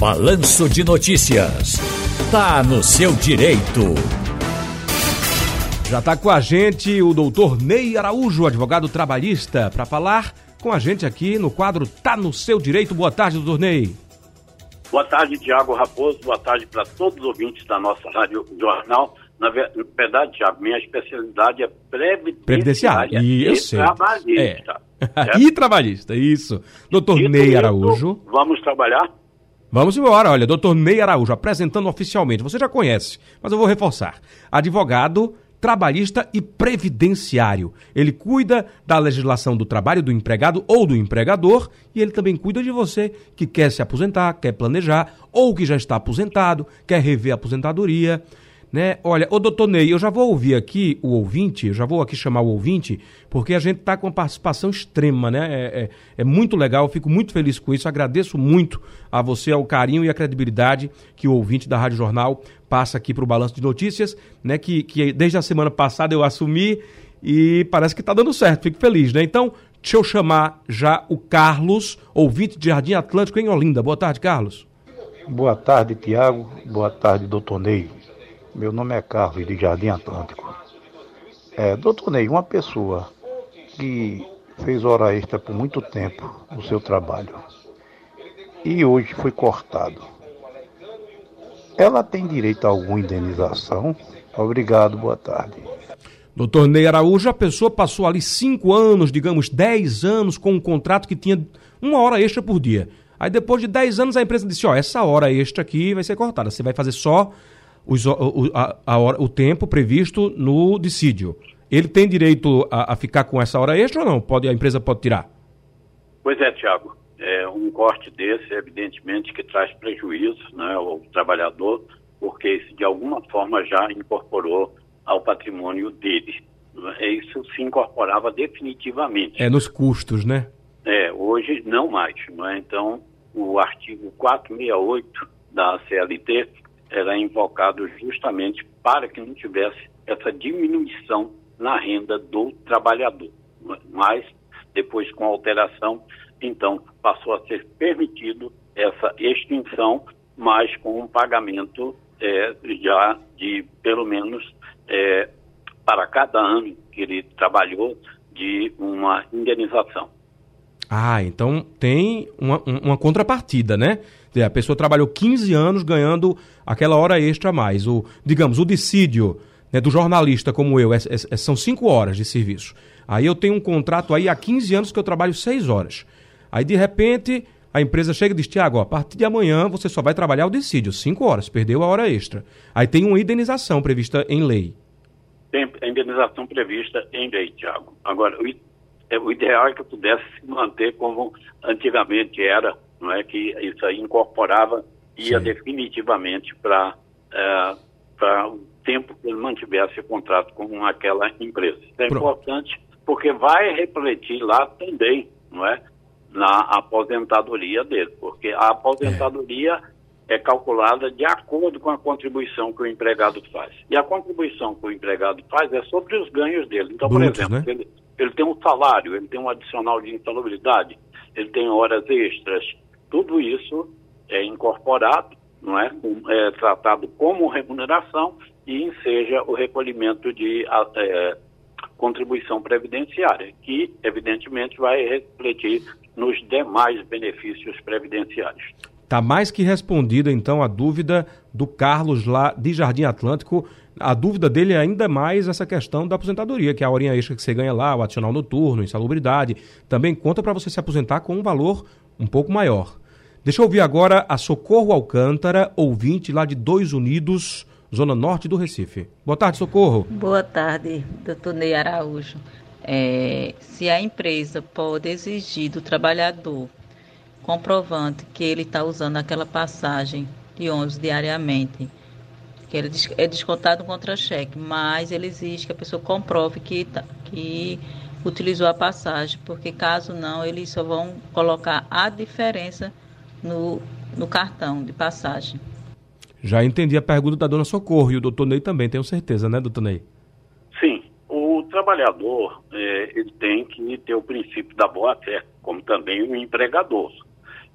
Balanço de Notícias. Tá no seu direito. Já está com a gente o doutor Ney Araújo, advogado trabalhista, para falar com a gente aqui no quadro Tá no seu direito. Boa tarde, doutor Ney. Boa tarde, Tiago Raposo. Boa tarde para todos os ouvintes da nossa Rádio Jornal. Na verdade, Tiago, minha especialidade é previdenciária, e trabalhista. É. e trabalhista, isso. Doutor Ney Araújo. Isso, vamos trabalhar? Vamos embora. Olha, doutor Ney Araújo, apresentando oficialmente. Você já conhece, mas eu vou reforçar. Advogado trabalhista e previdenciário. Ele cuida da legislação do trabalho do empregado ou do empregador e ele também cuida de você que quer se aposentar, quer planejar ou que já está aposentado, quer rever a aposentadoria né? Olha, ô doutor Ney, eu já vou ouvir aqui o ouvinte, eu já vou aqui chamar o ouvinte, porque a gente está com uma participação extrema, né? É, é, é, muito legal, eu fico muito feliz com isso, agradeço muito a você, ao carinho e a credibilidade que o ouvinte da Rádio Jornal passa aqui para o Balanço de Notícias, né? Que, que desde a semana passada eu assumi e parece que está dando certo, fico feliz, né? Então, deixa eu chamar já o Carlos, ouvinte de Jardim Atlântico em Olinda. Boa tarde, Carlos. Boa tarde, Tiago. Boa tarde, doutor Ney. Meu nome é Carlos de Jardim Atlântico. É, doutor Ney, uma pessoa que fez hora extra por muito tempo no seu trabalho e hoje foi cortado, ela tem direito a alguma indenização? Obrigado, boa tarde. Doutor Ney Araújo, a pessoa passou ali cinco anos, digamos dez anos, com um contrato que tinha uma hora extra por dia. Aí depois de dez anos a empresa disse, ó, essa hora extra aqui vai ser cortada, você vai fazer só os, o, a, a hora, o tempo previsto no dissídio. Ele tem direito a, a, ficar com essa hora extra ou não? Pode, a empresa pode tirar? Pois é, Tiago. É, um corte desse, evidentemente, que traz prejuízo né, ao trabalhador, porque isso de alguma forma já incorporou ao patrimônio dele. Isso se incorporava definitivamente. É nos custos, né? É, hoje não mais. Não é? Então, o artigo 468 da CLT era invocado justamente para que não tivesse essa diminuição na renda do trabalhador. Mas, depois com a alteração, então passou a ser permitido essa extinção, mas com um pagamento é, já de pelo menos é, para cada ano que ele trabalhou de uma indenização. Ah, então tem uma, uma contrapartida, né? A pessoa trabalhou 15 anos ganhando aquela hora extra a mais. O, digamos, o dissídio né, do jornalista como eu é, é, é são 5 horas de serviço. Aí eu tenho um contrato aí há 15 anos que eu trabalho 6 horas. Aí, de repente, a empresa chega e diz, Tiago, a partir de amanhã você só vai trabalhar o dissídio, 5 horas, perdeu a hora extra. Aí tem uma indenização prevista em lei. Tem a indenização prevista em lei, Tiago. Agora, o é, o ideal é que pudesse se manter como antigamente era, não é que isso aí incorporava ia Sim. definitivamente para é, para o tempo que ele mantivesse o contrato com aquela empresa. Isso é Pronto. importante porque vai refletir lá também, não é, na aposentadoria dele, porque a aposentadoria é. é calculada de acordo com a contribuição que o empregado faz. E a contribuição que o empregado faz é sobre os ganhos dele. Então, Brutos, por exemplo, né? ele, ele tem um salário, ele tem um adicional de insalubridade, ele tem horas extras, tudo isso é incorporado, não é? é tratado como remuneração e enseja o recolhimento de é, contribuição previdenciária, que evidentemente vai refletir nos demais benefícios previdenciários. Está mais que respondida, então, a dúvida do Carlos lá de Jardim Atlântico. A dúvida dele é ainda mais essa questão da aposentadoria, que é a horinha extra que você ganha lá, o adicional noturno, insalubridade. Também conta para você se aposentar com um valor um pouco maior. Deixa eu ouvir agora a Socorro Alcântara, ouvinte lá de Dois Unidos, Zona Norte do Recife. Boa tarde, Socorro. Boa tarde, doutor Ney Araújo. É, se a empresa pode exigir do trabalhador comprovante que ele está usando aquela passagem de ônibus diariamente, que ele é descontado contra-cheque, mas ele exige que a pessoa comprove que, tá, que utilizou a passagem, porque caso não, eles só vão colocar a diferença no, no cartão de passagem. Já entendi a pergunta da dona Socorro e o doutor Ney também, tenho certeza, né, doutor Ney? Sim, o trabalhador é, ele tem que ter o princípio da boa-fé, como também o empregador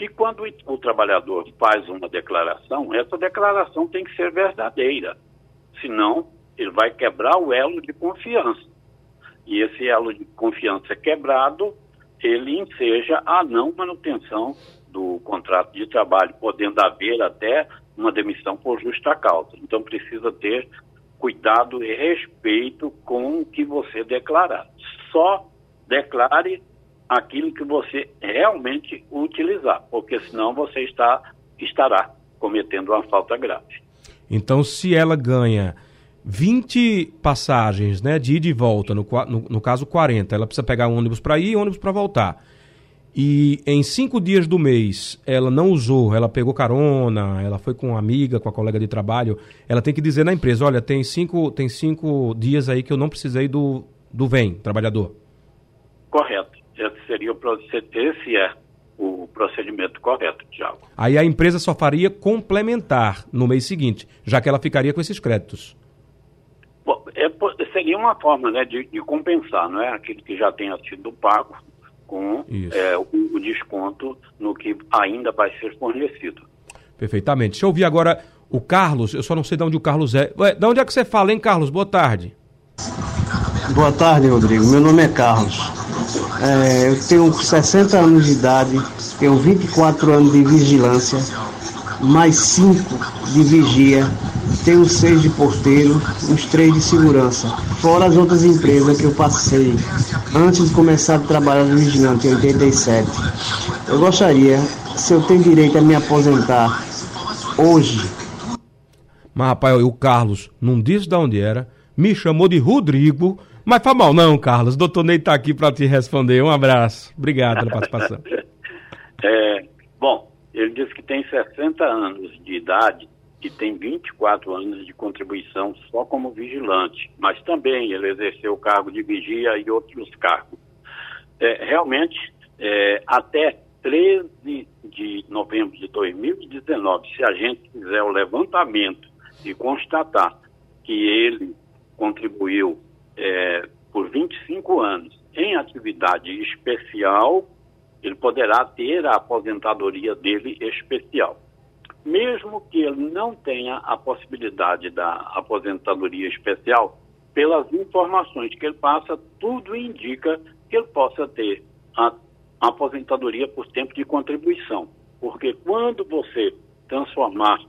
que quando o trabalhador faz uma declaração, essa declaração tem que ser verdadeira. Senão, ele vai quebrar o elo de confiança. E esse elo de confiança quebrado, ele enseja a não manutenção do contrato de trabalho, podendo haver até uma demissão por justa causa. Então, precisa ter cuidado e respeito com o que você declarar. Só declare aquilo que você realmente utilizar, porque senão você está, estará cometendo uma falta grave. Então, se ela ganha 20 passagens né, de ida e volta, no, no, no caso 40, ela precisa pegar um ônibus para ir e ônibus para voltar. E em cinco dias do mês ela não usou, ela pegou carona, ela foi com uma amiga, com a colega de trabalho, ela tem que dizer na empresa, olha, tem cinco, tem cinco dias aí que eu não precisei do, do VEM, trabalhador. Correto. Esse seria é o procedimento correto, Tiago. Aí a empresa só faria complementar no mês seguinte, já que ela ficaria com esses créditos. Bom, é, seria uma forma né, de, de, compensar, não é? Aquilo que já tenha sido pago com é, o, o, desconto no que ainda vai ser fornecido. Perfeitamente. Deixa eu ouvir agora o Carlos. Eu só não sei de onde o Carlos é. Ué, de onde é que você fala, hein, Carlos? Boa tarde. Boa tarde, Rodrigo. Meu nome é Carlos. É, eu tenho 60 anos de idade, tenho 24 anos de vigilância, mais 5 de vigia, tenho 6 de porteiro, uns 3 de segurança, fora as outras empresas que eu passei antes de começar a trabalhar de vigilante em 87. Eu gostaria, se eu tenho direito a me aposentar hoje. Mas rapaz, o Carlos não disse de onde era, me chamou de Rodrigo mas faz mal não, Carlos. Doutor Ney está aqui para te responder. Um abraço. Obrigado pela participação. é, bom, ele disse que tem 60 anos de idade e tem 24 anos de contribuição só como vigilante, mas também ele exerceu o cargo de vigia e outros cargos. É, realmente, é, até 13 de novembro de 2019, se a gente fizer o levantamento e constatar que ele contribuiu é, por 25 anos em atividade especial, ele poderá ter a aposentadoria dele especial. Mesmo que ele não tenha a possibilidade da aposentadoria especial, pelas informações que ele passa, tudo indica que ele possa ter a aposentadoria por tempo de contribuição. Porque quando você transformar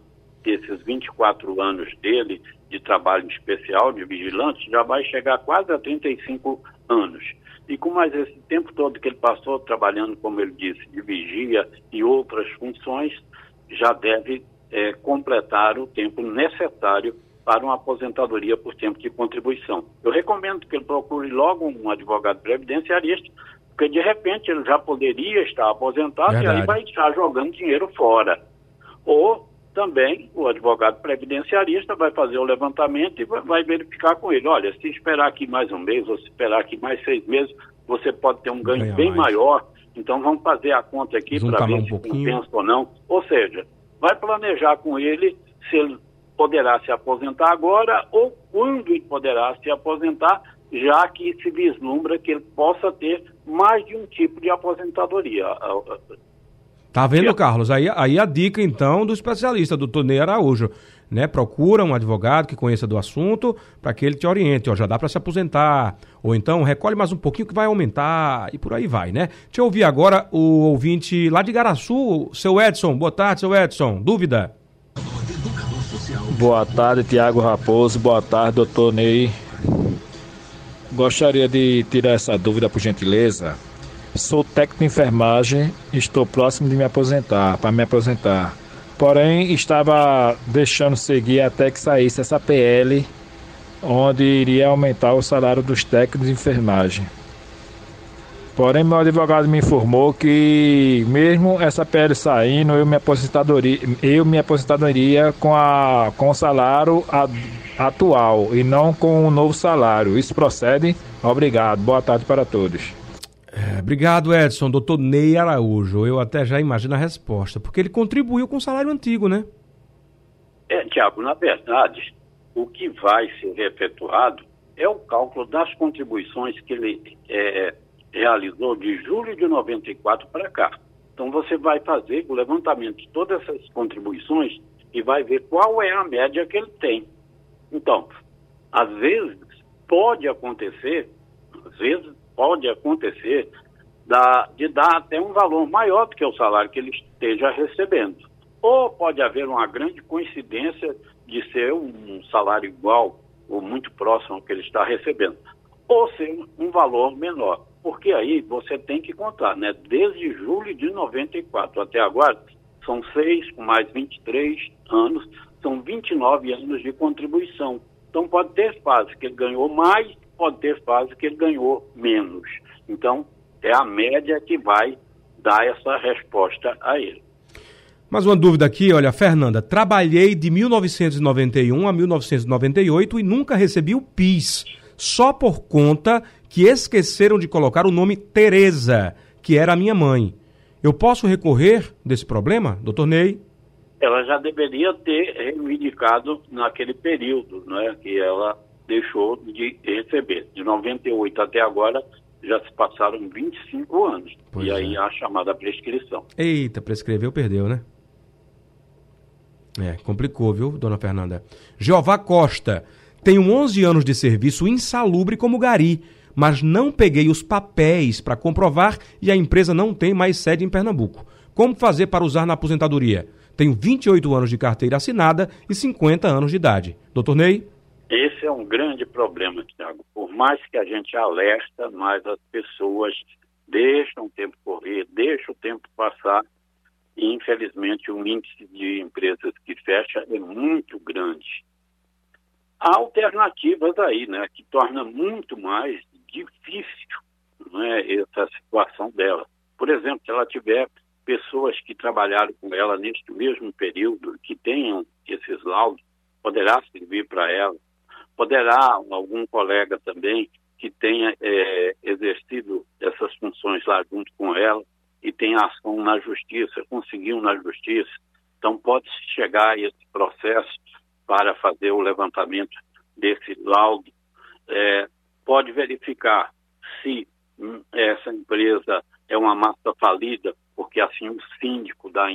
esses 24 anos dele de trabalho especial, de vigilante, já vai chegar quase a 35 anos. E com mais esse tempo todo que ele passou trabalhando, como ele disse, de vigia e outras funções, já deve é, completar o tempo necessário para uma aposentadoria por tempo de contribuição. Eu recomendo que ele procure logo um advogado previdenciarista, porque de repente ele já poderia estar aposentado Verdade. e aí vai estar jogando dinheiro fora. Ou também o advogado previdenciarista vai fazer o levantamento e vai, verificar com ele, olha, se esperar aqui mais um mês ou se esperar aqui mais seis meses, você pode ter um ganho Ganha bem mais. maior. Então vamos fazer a conta aqui para ver um se pouquinho. compensa ou não. Ou seja, vai planejar com ele se ele poderá se aposentar agora ou quando ele poderá se aposentar, já que se vislumbra que ele possa ter mais de um tipo de aposentadoria. Tá vendo, Carlos? Aí, aí a dica, então, do especialista, do Tonei Araújo. Né? Procura um advogado que conheça do assunto para que ele te oriente. Ó, já dá para se aposentar. Ou então recolhe mais um pouquinho que vai aumentar e por aí vai, né? Deixa eu ouvir agora o ouvinte lá de Garaçu, seu Edson. Boa tarde, seu Edson. Dúvida? Boa tarde, Tiago Raposo. Boa tarde, doutor Ney. Gostaria de tirar essa dúvida, por gentileza. Sou técnico de enfermagem estou próximo de me aposentar, para me aposentar. Porém, estava deixando seguir até que saísse essa PL, onde iria aumentar o salário dos técnicos de enfermagem. Porém, meu advogado me informou que mesmo essa PL saindo, eu me aposentadoria, eu me aposentadoria com, a, com o salário atual e não com o novo salário. Isso procede? Obrigado. Boa tarde para todos. É, obrigado, Edson. Doutor Ney Araújo. Eu até já imagino a resposta, porque ele contribuiu com o salário antigo, né? É, Tiago, na verdade, o que vai ser efetuado é o cálculo das contribuições que ele é, realizou de julho de 94 para cá. Então você vai fazer o levantamento de todas essas contribuições e vai ver qual é a média que ele tem. Então, às vezes pode acontecer, às vezes pode acontecer da, de dar até um valor maior do que o salário que ele esteja recebendo. Ou pode haver uma grande coincidência de ser um salário igual ou muito próximo ao que ele está recebendo, ou ser um valor menor. Porque aí você tem que contar, né? Desde julho de 94 até agora, são seis mais 23 anos, são 29 anos de contribuição. Então pode ter fase que ele ganhou mais, pode ter fase que ele ganhou menos. Então é a média que vai dar essa resposta a ele. Mais uma dúvida aqui, olha, Fernanda, trabalhei de 1991 a 1998 e nunca recebi o PIS, só por conta que esqueceram de colocar o nome Tereza, que era a minha mãe. Eu posso recorrer desse problema, doutor Ney? Ela já deveria ter reivindicado naquele período, né, que ela deixou de receber. De 98 até agora, já se passaram 25 anos. Pois e aí é. a chamada prescrição. Eita, prescreveu, perdeu, né? É, complicou, viu, dona Fernanda? Jeová Costa. Tenho 11 anos de serviço insalubre como gari, mas não peguei os papéis para comprovar e a empresa não tem mais sede em Pernambuco. Como fazer para usar na aposentadoria? Tenho 28 anos de carteira assinada e 50 anos de idade. Doutor Ney? Esse é um grande problema, Tiago. Por mais que a gente alerta, mas as pessoas deixam o tempo correr, deixam o tempo passar e, infelizmente, o índice de empresas que fecha é muito grande. Há alternativas aí, né, que torna muito mais difícil né, essa situação dela. Por exemplo, se ela tiver pessoas que trabalharam com ela neste mesmo período, que tenham esses laudos, poderá servir para ela poderá algum colega também que tenha é, exercido essas funções lá junto com ela e tenha ação na justiça, conseguiu na justiça. Então, pode-se chegar a esse processo para fazer o levantamento desse laudo. É, pode verificar se hum, essa empresa é uma massa falida, porque assim o síndico da,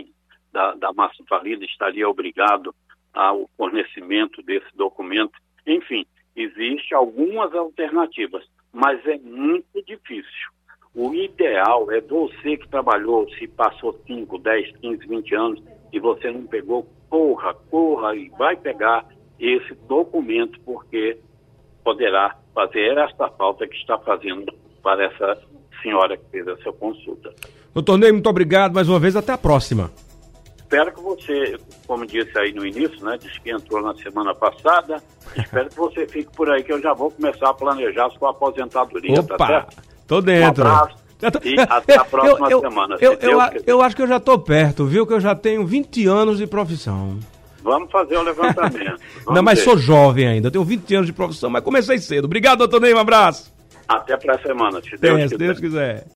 da, da massa falida estaria obrigado ao fornecimento desse documento enfim, existem algumas alternativas, mas é muito difícil. O ideal é você que trabalhou, se passou 5, 10, 15, 20 anos e você não pegou, corra, corra e vai pegar esse documento, porque poderá fazer essa falta que está fazendo para essa senhora que fez essa consulta. Doutor Ney, muito obrigado mais uma vez, até a próxima espero que você, como disse aí no início, né, disse que entrou na semana passada, espero que você fique por aí, que eu já vou começar a planejar sua aposentadoria, tá Opa, tá certo? Tô dentro. Um abraço. E até a próxima eu, eu, semana. Eu, eu, eu, acho que eu já tô perto, viu? Que eu já tenho 20 anos de profissão. Vamos fazer o levantamento. Não, mas ver. sou jovem ainda, tenho 20 anos de profissão, mas comecei cedo. Obrigado, doutor Ney, um abraço. Até para a semana, se Deus, é, se Deus quiser.